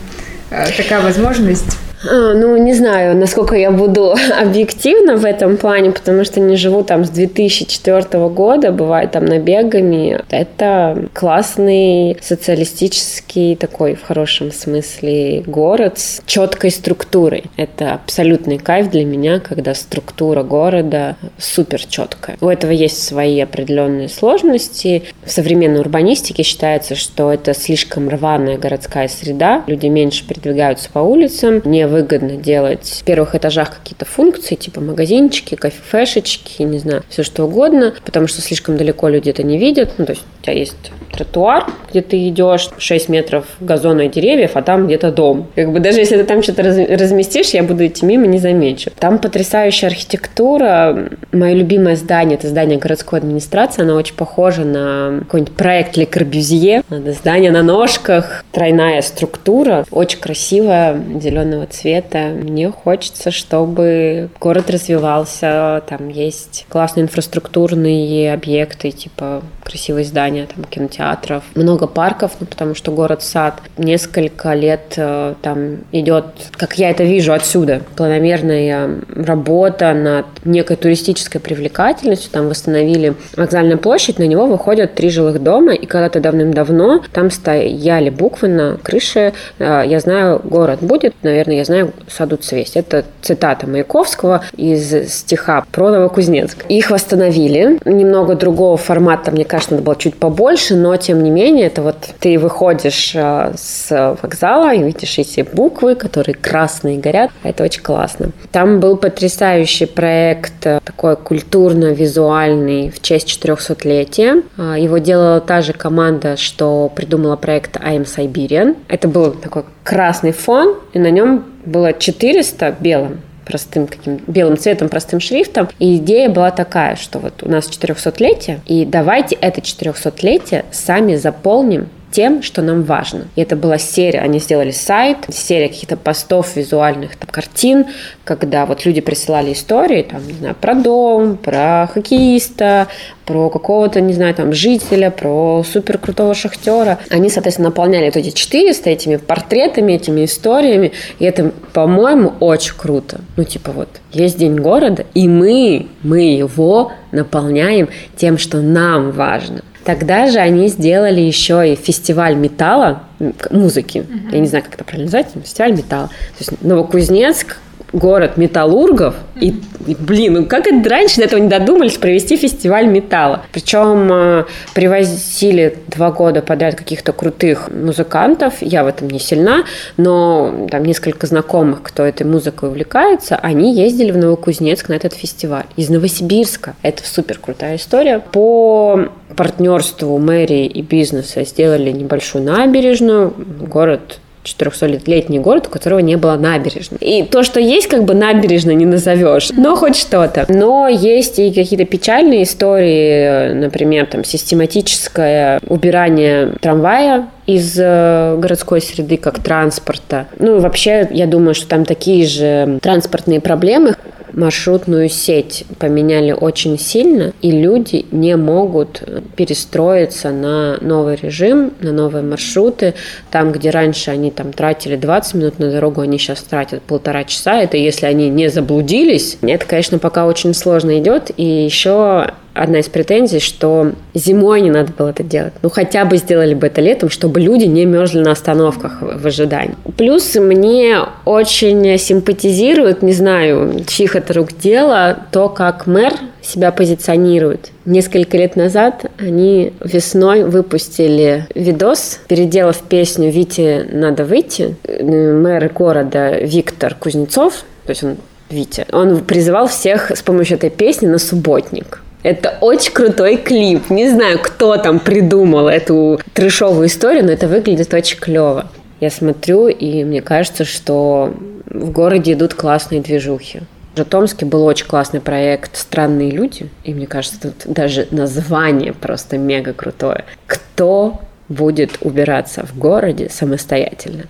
а, такая возможность. А, ну, не знаю, насколько я буду объективна в этом плане, потому что не живу там с 2004 года, бывает там набегами. Это классный социалистический такой в хорошем смысле город с четкой структурой. Это абсолютный кайф для меня, когда структура города супер четкая. У этого есть свои определенные сложности. В современной урбанистике считается, что это слишком рваная городская среда, люди меньше передвигаются по улицам, не выгодно делать в первых этажах какие-то функции, типа магазинчики, кафешечки, не знаю, все что угодно, потому что слишком далеко люди это не видят. Ну, то есть у тебя есть тротуар, где ты идешь, 6 метров газона и деревьев, а там где-то дом. Как бы даже если ты там что-то раз, разместишь, я буду идти мимо, не замечу. Там потрясающая архитектура. Мое любимое здание, это здание городской администрации, оно очень похоже на какой-нибудь проект Ле Корбюзье. Здание на ножках, тройная структура, очень красивая, зеленого цвета цвета. Мне хочется, чтобы город развивался, там есть классные инфраструктурные объекты, типа красивые здания, там кинотеатров, много парков, ну, потому что город-сад несколько лет э, там идет, как я это вижу отсюда, планомерная работа над некой туристической привлекательностью, там восстановили вокзальную площадь, на него выходят три жилых дома, и когда-то давным-давно там стояли буквы на крыше, э, я знаю, город будет, наверное, я знаю, знаю, саду цвесть. Это цитата Маяковского из стиха про Новокузнецк. Их восстановили. Немного другого формата, мне кажется, надо было чуть побольше, но тем не менее, это вот ты выходишь э, с вокзала и видишь эти буквы, которые красные горят. Это очень классно. Там был потрясающий проект э, такой культурно-визуальный в честь 400-летия. А, его делала та же команда, что придумала проект I am Siberian. Это был такой красный фон, и на нем было 400 белым простым каким белым цветом, простым шрифтом. И идея была такая, что вот у нас 400-летие, и давайте это 400-летие сами заполним тем, что нам важно. И это была серия, они сделали сайт, серия каких-то постов визуальных, там, картин, когда вот люди присылали истории, там, не знаю, про дом, про хоккеиста, про какого-то, не знаю, там, жителя, про супер крутого шахтера. Они, соответственно, наполняли вот эти 400 этими портретами, этими историями, и это, по-моему, очень круто. Ну, типа вот, есть День города, и мы, мы его наполняем тем, что нам важно. Тогда же они сделали еще и фестиваль металла, музыки. Mm-hmm. Я не знаю, как это правильно назвать, фестиваль металла. То есть Новокузнецк город металлургов. И, блин, ну как это раньше до этого не додумались провести фестиваль металла? Причем э, привозили два года подряд каких-то крутых музыкантов. Я в этом не сильна, но там несколько знакомых, кто этой музыкой увлекается, они ездили в Новокузнецк на этот фестиваль. Из Новосибирска. Это супер крутая история. По партнерству мэрии и бизнеса сделали небольшую набережную. Город 400-летний город, у которого не было набережной. И то, что есть, как бы набережной не назовешь, но хоть что-то. Но есть и какие-то печальные истории, например, там систематическое убирание трамвая из э, городской среды как транспорта. Ну и вообще, я думаю, что там такие же транспортные проблемы маршрутную сеть поменяли очень сильно, и люди не могут перестроиться на новый режим, на новые маршруты. Там, где раньше они там тратили 20 минут на дорогу, они сейчас тратят полтора часа. Это если они не заблудились. Это, конечно, пока очень сложно идет. И еще одна из претензий, что зимой не надо было это делать. Ну, хотя бы сделали бы это летом, чтобы люди не мерзли на остановках в ожидании. Плюс мне очень симпатизирует, не знаю, чьих это рук дело, то, как мэр себя позиционирует. Несколько лет назад они весной выпустили видос, переделав песню «Вите надо выйти». Мэр города Виктор Кузнецов, то есть он Витя, он призывал всех с помощью этой песни на субботник. Это очень крутой клип. Не знаю, кто там придумал эту трешовую историю, но это выглядит очень клево. Я смотрю, и мне кажется, что в городе идут классные движухи. В Житомске был очень классный проект «Странные люди», и мне кажется, тут даже название просто мега крутое. Кто будет убираться в городе самостоятельно?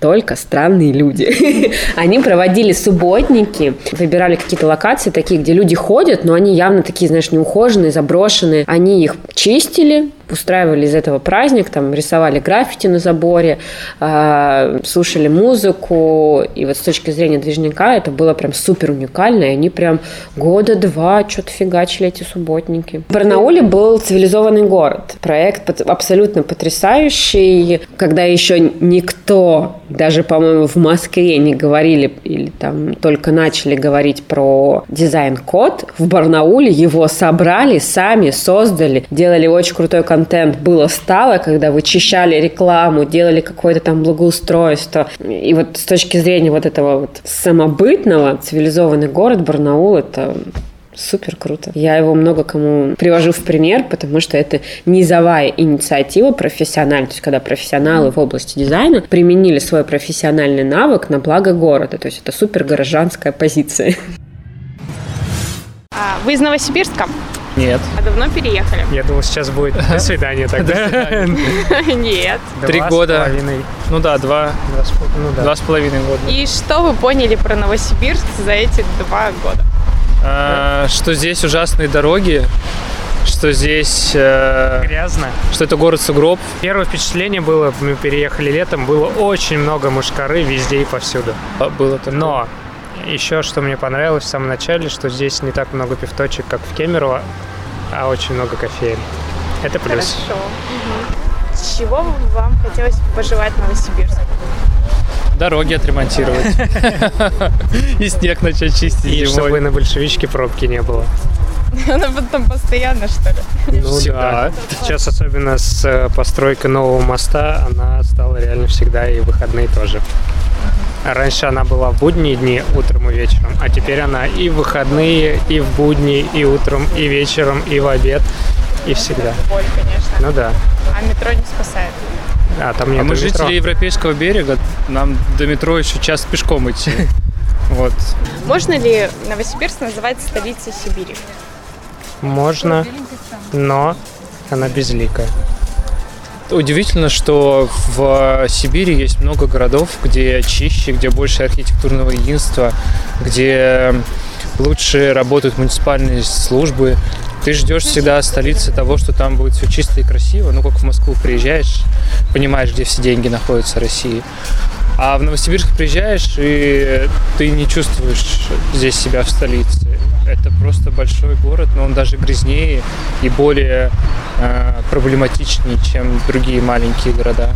Только странные люди. они проводили субботники, выбирали какие-то локации такие, где люди ходят, но они явно такие, знаешь, неухоженные, заброшенные. Они их чистили, устраивали из этого праздник, там рисовали граффити на заборе, э, слушали музыку, и вот с точки зрения движника это было прям супер уникально, и они прям года два что-то фигачили эти субботники. В Барнауле был цивилизованный город, проект абсолютно потрясающий, когда еще никто, даже, по-моему, в Москве не говорили или там только начали говорить про дизайн-код, в Барнауле его собрали, сами создали, делали очень крутой контент контент было стало, когда вычищали рекламу, делали какое-то там благоустройство. И вот с точки зрения вот этого вот самобытного, цивилизованный город Барнаул, это супер круто. Я его много кому привожу в пример, потому что это низовая инициатива профессиональная, то есть когда профессионалы в области дизайна применили свой профессиональный навык на благо города, то есть это супер горожанская позиция. А, вы из Новосибирска? Нет. А давно переехали? Я думал, сейчас будет до свидания тогда. Нет. Три года. Ну да, два, ну два с половиной года. И что вы поняли про Новосибирск за эти два года? А, что здесь ужасные дороги, что здесь... Э, Грязно. Что это город сугроб. Первое впечатление было, мы переехали летом, было очень много мушкары везде и повсюду. Было такое. Но еще что мне понравилось в самом начале, что здесь не так много пивточек, как в Кемерово, а очень много кофеин. Это плюс. Хорошо. Угу. Чего вам хотелось пожелать Новосибирску? Дороги отремонтировать. И снег начать чистить И чтобы на большевичке пробки не было. Она потом постоянно, что ли? Ну Всегда. да. Сейчас особенно с э, постройкой нового моста она стала реально всегда и в выходные тоже. Раньше она была в будние дни утром и вечером, а теперь она и в выходные, и в будни, и утром, и вечером, и в обед, и всегда. Боль, конечно. Ну да. А метро не спасает. А там А нет мы метро. жители Европейского берега, нам до метро еще час пешком идти. Вот. Можно ли Новосибирск называть столицей Сибири? Можно, но она безликая. Удивительно, что в Сибири есть много городов, где чище, где больше архитектурного единства, где лучше работают муниципальные службы. Ты ждешь всегда столицы того, что там будет все чисто и красиво. Ну, как в Москву приезжаешь, понимаешь, где все деньги находятся в России. А в Новосибирск приезжаешь, и ты не чувствуешь здесь себя в столице. Это просто большой город, но он даже грязнее и более э, проблематичнее, чем другие маленькие города.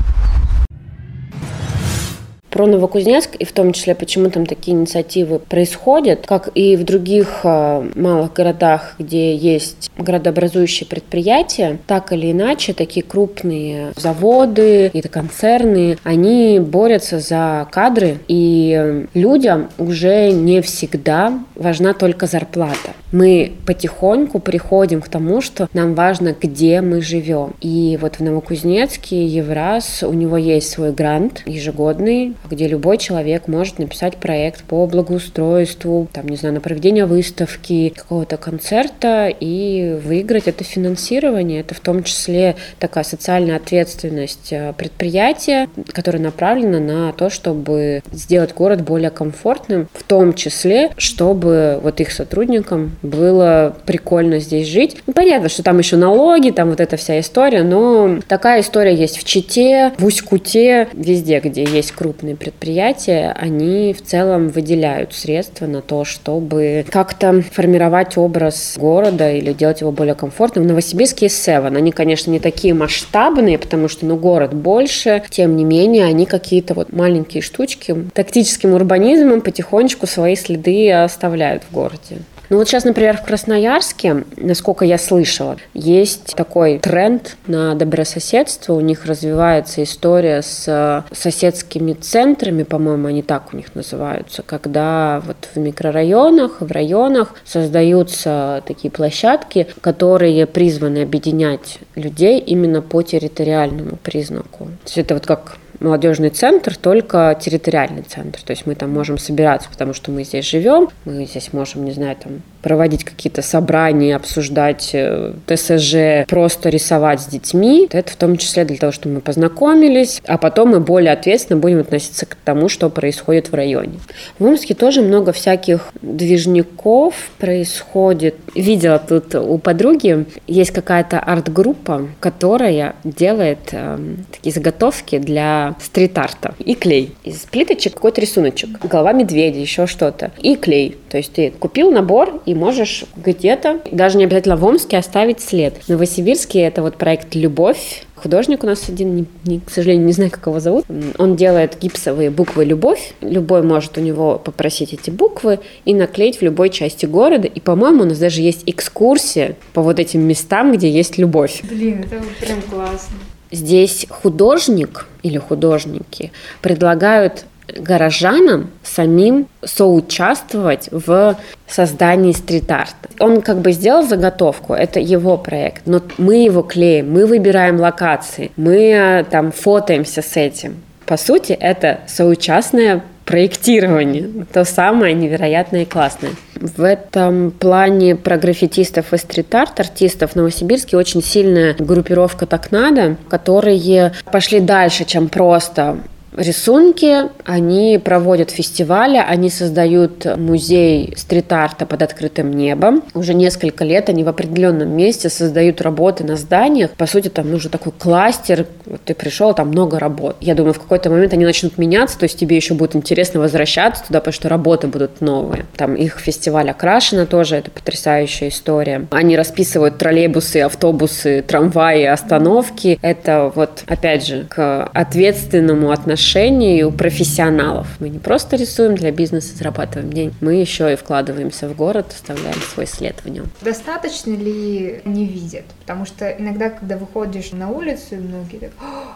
Про Новокузнецк и в том числе, почему там такие инициативы происходят, как и в других э, малых городах, где есть городообразующие предприятия, так или иначе, такие крупные заводы, какие-то концерны, они борются за кадры, и людям уже не всегда важна только зарплата. Мы потихоньку приходим к тому, что нам важно, где мы живем. И вот в Новокузнецке Евраз, у него есть свой грант ежегодный, где любой человек может написать проект по благоустройству, там, не знаю, на проведение выставки, какого-то концерта и выиграть это финансирование. Это в том числе такая социальная ответственность э, предприятия, которая направлена на то, чтобы сделать город более комфортным, в том числе, чтобы вот их сотрудникам было прикольно здесь жить. Ну, понятно, что там еще налоги, там вот эта вся история, но такая история есть в Чите, в Усть-Куте, везде, где есть крупные предприятия, они в целом выделяют средства на то, чтобы как-то формировать образ города или делать его более комфортным. В Новосибирске Seven. Они, конечно, не такие масштабные, потому что, ну, город больше. Тем не менее, они какие-то вот маленькие штучки тактическим урбанизмом потихонечку свои следы оставляют в городе. Ну вот сейчас, например, в Красноярске, насколько я слышала, есть такой тренд на добрососедство. У них развивается история с соседскими центрами, по-моему, они так у них называются, когда вот в микрорайонах, в районах создаются такие площадки, которые призваны объединять людей именно по территориальному признаку. То есть это вот как молодежный центр, только территориальный центр. То есть мы там можем собираться, потому что мы здесь живем, мы здесь можем, не знаю, там проводить какие-то собрания, обсуждать э, ТСЖ, просто рисовать с детьми. Это в том числе для того, чтобы мы познакомились, а потом мы более ответственно будем относиться к тому, что происходит в районе. В Омске тоже много всяких движников происходит. Видела тут у подруги, есть какая-то арт-группа, которая делает э, такие заготовки для стрит-арта. И клей. Из плиточек какой-то рисуночек. Голова медведя, еще что-то. И клей. То есть ты купил набор и можешь где-то, даже не обязательно в Омске, оставить след. В Новосибирске это вот проект «Любовь». Художник у нас один, не, не, к сожалению, не знаю, как его зовут. Он делает гипсовые буквы «Любовь». Любой может у него попросить эти буквы и наклеить в любой части города. И, по-моему, у нас даже есть экскурсия по вот этим местам, где есть любовь. Блин, это прям классно. Здесь художник или художники предлагают горожанам самим соучаствовать в создании стрит-арта. Он как бы сделал заготовку, это его проект, но мы его клеим, мы выбираем локации, мы э, там фотоемся с этим. По сути, это соучастное проектирование. То самое невероятное и классное. В этом плане про граффитистов и стрит-арт артистов в Новосибирске очень сильная группировка «Так надо», которые пошли дальше, чем просто рисунки, они проводят фестивали, они создают музей стрит-арта под открытым небом. Уже несколько лет они в определенном месте создают работы на зданиях. По сути, там нужен такой кластер. Ты пришел, там много работ. Я думаю, в какой-то момент они начнут меняться, то есть тебе еще будет интересно возвращаться туда, потому что работы будут новые. Там их фестиваль окрашено тоже, это потрясающая история. Они расписывают троллейбусы, автобусы, трамваи, остановки. Это вот, опять же, к ответственному отношению отношений у профессионалов. Мы не просто рисуем для бизнеса, зарабатываем деньги, мы еще и вкладываемся в город, оставляем свой след в нем. Достаточно ли не видят? Потому что иногда, когда выходишь на улицу, и многие так,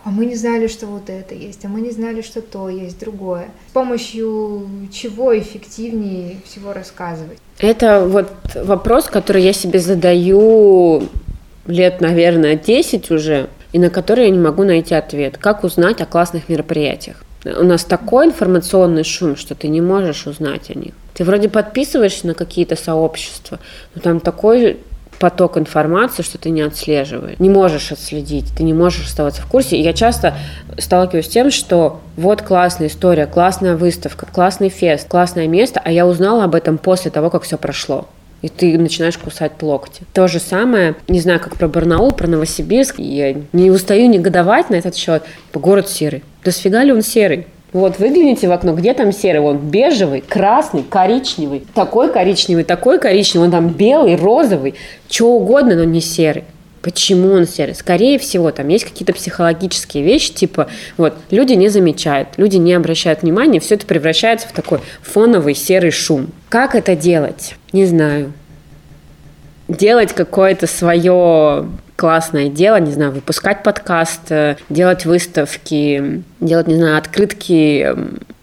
а мы не знали, что вот это есть, а мы не знали, что то есть, другое. С помощью чего эффективнее всего рассказывать? Это вот вопрос, который я себе задаю лет, наверное, 10 уже, и на который я не могу найти ответ. Как узнать о классных мероприятиях? У нас такой информационный шум, что ты не можешь узнать о них. Ты вроде подписываешься на какие-то сообщества, но там такой поток информации, что ты не отслеживаешь, не можешь отследить, ты не можешь оставаться в курсе. И я часто сталкиваюсь с тем, что вот классная история, классная выставка, классный фест, классное место, а я узнала об этом после того, как все прошло и ты начинаешь кусать локти. То же самое, не знаю, как про Барнаул, про Новосибирск, я не устаю негодовать на этот счет. Город серый. Да сфига ли он серый? Вот, выгляните в окно, где там серый? Вон бежевый, красный, коричневый, такой коричневый, такой коричневый, он там белый, розовый, что угодно, но не серый. Почему он серый? Скорее всего, там есть какие-то психологические вещи, типа, вот, люди не замечают, люди не обращают внимания, все это превращается в такой фоновый серый шум. Как это делать? Не знаю. Делать какое-то свое классное дело, не знаю, выпускать подкаст, э, делать выставки, делать, не знаю, открытки,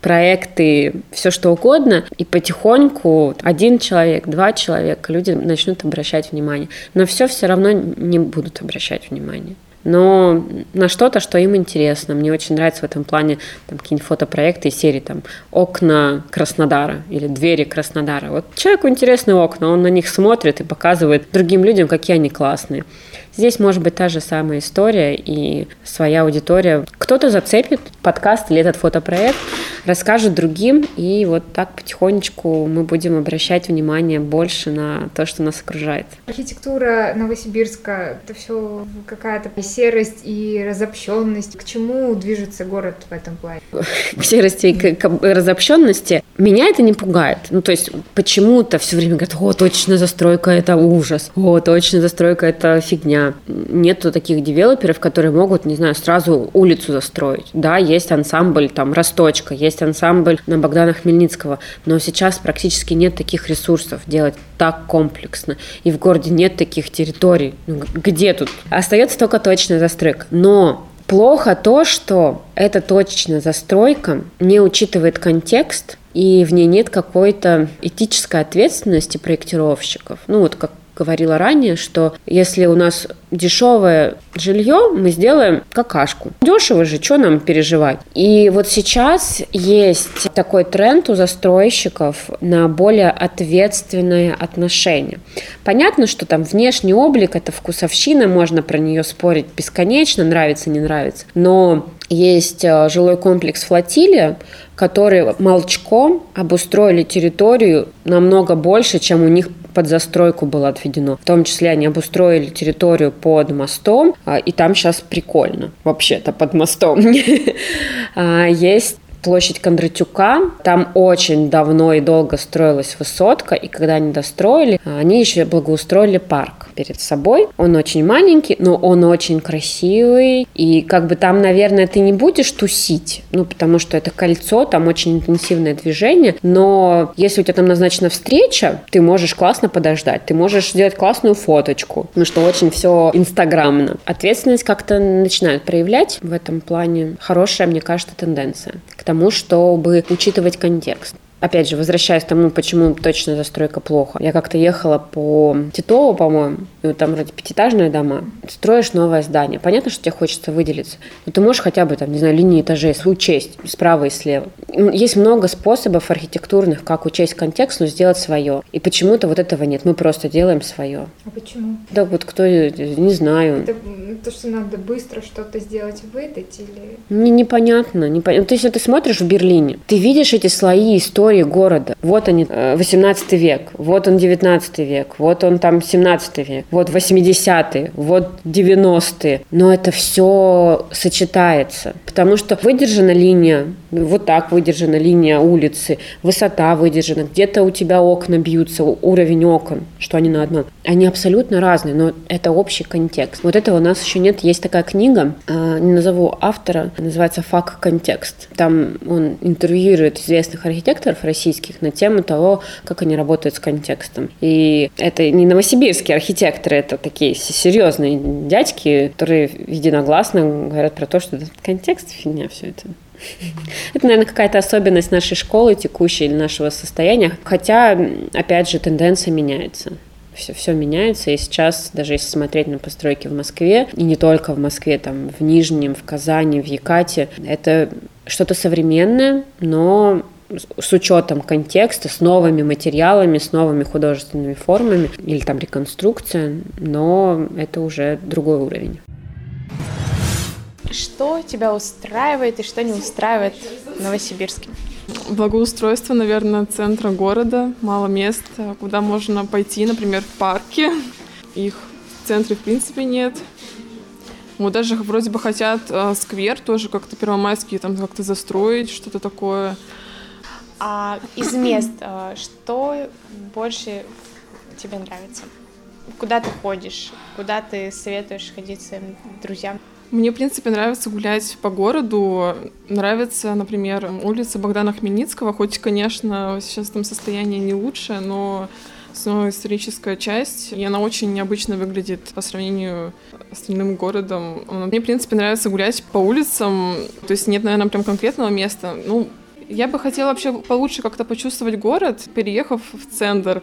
проекты, все что угодно, и потихоньку один человек, два человека, люди начнут обращать внимание. Но все все равно не будут обращать внимание но на что-то, что им интересно. Мне очень нравится в этом плане там, какие-нибудь фотопроекты из серии там «Окна Краснодара» или «Двери Краснодара». Вот человеку интересны окна, он на них смотрит и показывает другим людям, какие они классные. Здесь может быть та же самая история и своя аудитория. Кто-то зацепит подкаст или этот фотопроект, расскажет другим, и вот так потихонечку мы будем обращать внимание больше на то, что нас окружает. Архитектура Новосибирска — это все какая-то серость и разобщенность. К чему движется город в этом плане? К серости и к разобщенности. Меня это не пугает. Ну, то есть почему-то все время говорят, о, точно застройка — это ужас, о, точно застройка — это фигня нету таких девелоперов, которые могут, не знаю, сразу улицу застроить. Да, есть ансамбль, там, Росточка, есть ансамбль на Богдана Хмельницкого, но сейчас практически нет таких ресурсов делать так комплексно. И в городе нет таких территорий. Ну, где тут? Остается только точная застройка. Но Плохо то, что эта точечная застройка не учитывает контекст, и в ней нет какой-то этической ответственности проектировщиков. Ну вот как говорила ранее, что если у нас дешевое жилье, мы сделаем какашку. Дешево же, что нам переживать? И вот сейчас есть такой тренд у застройщиков на более ответственное отношение. Понятно, что там внешний облик – это вкусовщина, можно про нее спорить бесконечно, нравится, не нравится. Но есть э, жилой комплекс «Флотилия», который молчком обустроили территорию намного больше, чем у них под застройку было отведено. В том числе они обустроили территорию под мостом, а, и там сейчас прикольно, вообще-то под мостом. А, есть площадь Кондратюка. Там очень давно и долго строилась высотка, и когда они достроили, они еще благоустроили парк перед собой. Он очень маленький, но он очень красивый, и как бы там, наверное, ты не будешь тусить, ну, потому что это кольцо, там очень интенсивное движение, но если у тебя там назначена встреча, ты можешь классно подождать, ты можешь сделать классную фоточку, ну, что очень все инстаграмно. Ответственность как-то начинают проявлять в этом плане. Хорошая, мне кажется, тенденция тому, чтобы учитывать контекст. Опять же, возвращаясь к тому, почему точно застройка плохо. Я как-то ехала по Титову, по-моему, и вот там вроде пятиэтажные дома. Строишь новое здание. Понятно, что тебе хочется выделиться. Но ты можешь хотя бы, там, не знаю, линии этажей учесть справа и слева. Есть много способов архитектурных, как учесть контекст, но сделать свое. И почему-то вот этого нет. Мы просто делаем свое. А почему? Да вот кто, не знаю. Это то, что надо быстро что-то сделать, выдать или... Не, непонятно. непонятно. То есть, если ты смотришь в Берлине, ты видишь эти слои истории истории города. Вот они, 18 э, век, вот он 19 век, вот он там 17 век, вот 80-е, вот 90-е. Но это все сочетается, потому что выдержана линия, вот так выдержана линия улицы, высота выдержана, где-то у тебя окна бьются, уровень окон, что они на одном. Они абсолютно разные, но это общий контекст. Вот этого у нас еще нет. Есть такая книга, э, не назову автора, называется «Фак контекст». Там он интервьюирует известных архитекторов российских на тему того, как они работают с контекстом. И это не новосибирские архитекторы, это такие серьезные дядьки, которые единогласно говорят про то, что контекст фигня все это. Это, наверное, какая-то особенность нашей школы текущей или нашего состояния. Хотя, опять же, тенденция меняется все, все меняется, и сейчас, даже если смотреть на постройки в Москве, и не только в Москве, там, в Нижнем, в Казани, в Якате, это что-то современное, но с учетом контекста, с новыми материалами, с новыми художественными формами, или там реконструкция, но это уже другой уровень. Что тебя устраивает и что не устраивает в Новосибирске? Благоустройство, наверное, центра города, мало мест, куда можно пойти, например, в парке. Их в центре, в принципе, нет. Вот даже вроде бы хотят э, сквер тоже как-то первомайский там как-то застроить, что-то такое. А из мест э, что больше тебе нравится? Куда ты ходишь? Куда ты советуешь ходить своим друзьям? Мне, в принципе, нравится гулять по городу. Нравится, например, улица Богдана Хмельницкого, хоть, конечно, сейчас там состояние не лучшее, но снова историческая часть, и она очень необычно выглядит по сравнению с остальным городом. Мне, в принципе, нравится гулять по улицам, то есть нет, наверное, прям конкретного места. Ну, я бы хотела вообще получше как-то почувствовать город, переехав в центр.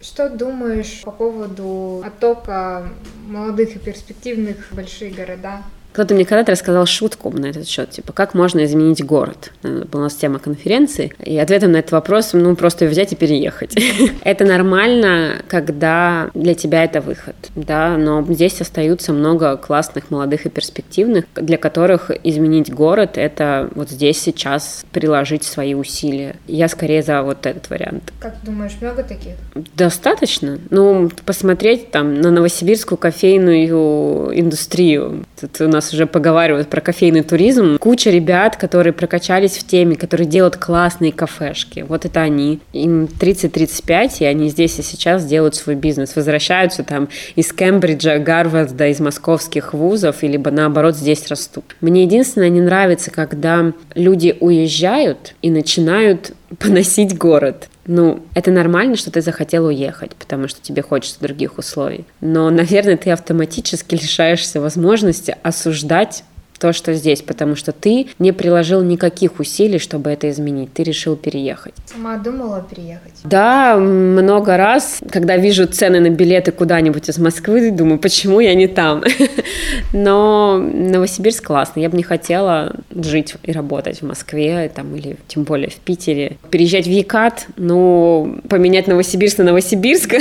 Что думаешь по поводу оттока молодых и перспективных в большие города? Кто-то мне когда-то рассказал шутку на этот счет, типа, как можно изменить город? Это была у нас тема конференции, и ответом на этот вопрос, ну, просто взять и переехать. это нормально, когда для тебя это выход, да, но здесь остаются много классных, молодых и перспективных, для которых изменить город — это вот здесь сейчас приложить свои усилия. Я скорее за вот этот вариант. Как думаешь, много таких? Достаточно. Ну, посмотреть там на новосибирскую кофейную индустрию. Тут у нас нас уже поговаривают про кофейный туризм. Куча ребят, которые прокачались в теме, которые делают классные кафешки. Вот это они. Им 30-35, и они здесь и сейчас делают свой бизнес. Возвращаются там из Кембриджа, Гарварда, из московских вузов, или наоборот здесь растут. Мне единственное не нравится, когда люди уезжают и начинают поносить город. Ну, это нормально, что ты захотел уехать, потому что тебе хочется других условий. Но, наверное, ты автоматически лишаешься возможности осуждать то, что здесь, потому что ты не приложил никаких усилий, чтобы это изменить. Ты решил переехать. Сама думала переехать? Да, много раз, когда вижу цены на билеты куда-нибудь из Москвы, думаю, почему я не там. Но Новосибирск классный. Я бы не хотела жить и работать в Москве, там, или тем более в Питере. Переезжать в Екат, ну, поменять Новосибирск на Новосибирск.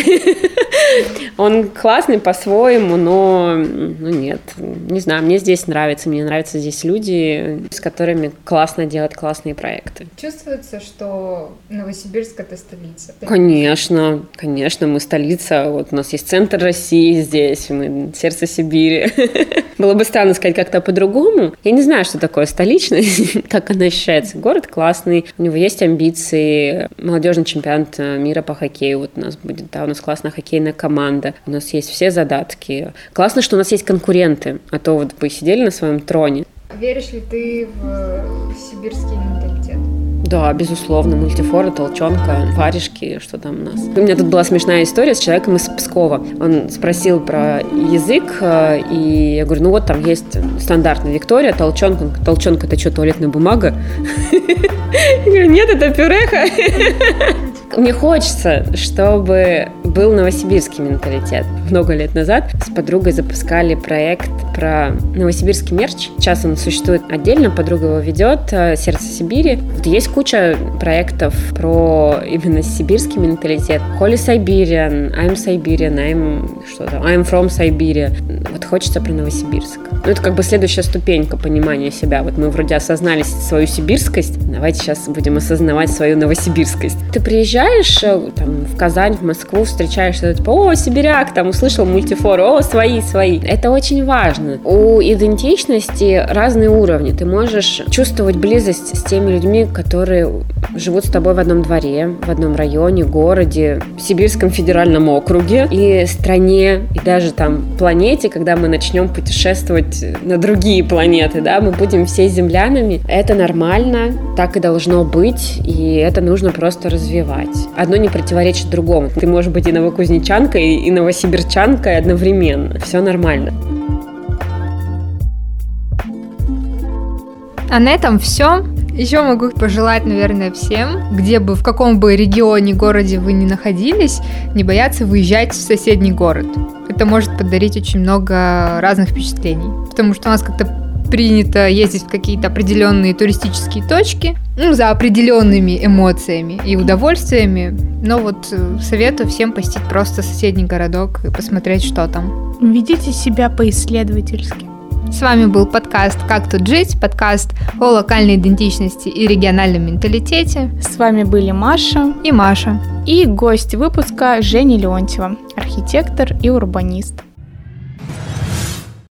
Он классный по-своему, но ну, нет, не знаю, мне здесь нравится, мне нравятся здесь люди, с которыми классно делать классные проекты. Чувствуется, что Новосибирск — это столица? Конечно, конечно, мы столица. Вот у нас есть центр России здесь, мы сердце Сибири. Было бы странно сказать как-то по-другому. Я не знаю, что такое столичность, как она ощущается. Город классный, у него есть амбиции. Молодежный чемпионат мира по хоккею вот у нас будет, да, у нас классная хоккейная команда, у нас есть все задатки. Классно, что у нас есть конкуренты, а то вот вы сидели на своем троне, регионе. Веришь ли ты в сибирский менталитет? Да, безусловно, мультифоры, толчонка, варежки, что там у нас. У меня тут была смешная история с человеком из Пскова. Он спросил про язык, э, и я говорю, ну вот там есть стандартная Виктория, толчонка. Толчонка, это что, туалетная бумага? Я говорю, нет, это пюреха. Мне хочется, чтобы был новосибирский менталитет. Много лет назад с подругой запускали проект про новосибирский мерч. Сейчас он существует отдельно, подруга его ведет, э, «Сердце Сибири». Вот есть куча проектов про именно сибирский менталитет. Holy Siberian, I'm Siberian, I'm что то I'm from Siberia. Вот хочется про Новосибирск. Ну, это как бы следующая ступенька понимания себя. Вот мы вроде осознали свою сибирскость, давайте сейчас будем осознавать свою новосибирскость. Ты приезжаешь э, там, в Казань, в Москву, встречаешься, типа, о, сибиряк, там, услышал мультифор, о, свои, свои. Это очень важно. У идентичности разные уровни. Ты можешь чувствовать близость с теми людьми, которые живут с тобой в одном дворе, в одном районе, городе, в Сибирском федеральном округе и стране, и даже там планете, когда мы начнем путешествовать на другие планеты, да, мы будем все землянами. Это нормально, так и должно быть, и это нужно просто развивать. Одно не противоречит другому. Ты можешь быть и новокузнечанкой, и новосибирчанкой одновременно. Все нормально. А на этом все. Еще могу пожелать, наверное, всем, где бы, в каком бы регионе, городе вы ни находились, не бояться выезжать в соседний город. Это может подарить очень много разных впечатлений. Потому что у нас как-то принято ездить в какие-то определенные туристические точки, ну, за определенными эмоциями и удовольствиями. Но вот э, советую всем посетить просто соседний городок и посмотреть, что там. Ведите себя по-исследовательски. С вами был подкаст «Как тут жить», подкаст о локальной идентичности и региональном менталитете. С вами были Маша и Маша. И гость выпуска Женя Леонтьева, архитектор и урбанист.